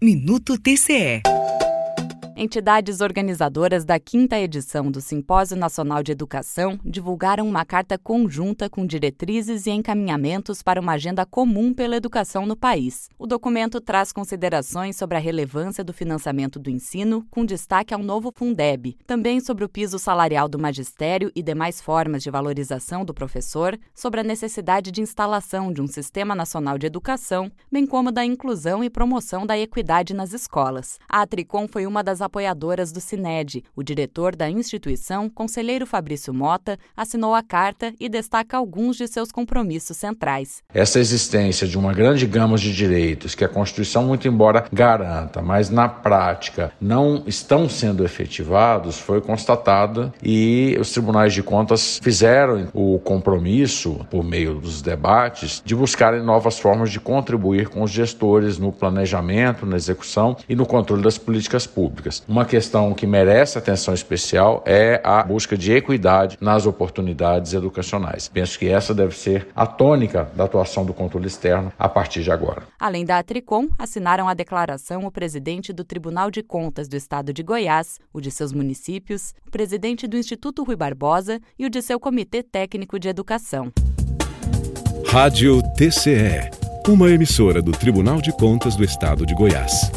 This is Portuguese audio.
Minuto TCE. Entidades organizadoras da quinta edição do Simpósio Nacional de Educação divulgaram uma carta conjunta com diretrizes e encaminhamentos para uma agenda comum pela educação no país. O documento traz considerações sobre a relevância do financiamento do ensino, com destaque ao novo Fundeb, também sobre o piso salarial do magistério e demais formas de valorização do professor, sobre a necessidade de instalação de um Sistema Nacional de Educação, bem como da inclusão e promoção da equidade nas escolas. A Tricom foi uma das apoiadoras do Cined. O diretor da instituição, conselheiro Fabrício Mota, assinou a carta e destaca alguns de seus compromissos centrais. Essa existência de uma grande gama de direitos que a Constituição, muito embora garanta, mas na prática não estão sendo efetivados, foi constatada e os tribunais de contas fizeram o compromisso, por meio dos debates, de buscarem novas formas de contribuir com os gestores no planejamento, na execução e no controle das políticas públicas. Uma questão que merece atenção especial é a busca de equidade nas oportunidades educacionais. Penso que essa deve ser a tônica da atuação do controle externo a partir de agora. Além da Atricom, assinaram a declaração o presidente do Tribunal de Contas do Estado de Goiás, o de seus municípios, o presidente do Instituto Rui Barbosa e o de seu Comitê Técnico de Educação. Rádio TCE, uma emissora do Tribunal de Contas do Estado de Goiás.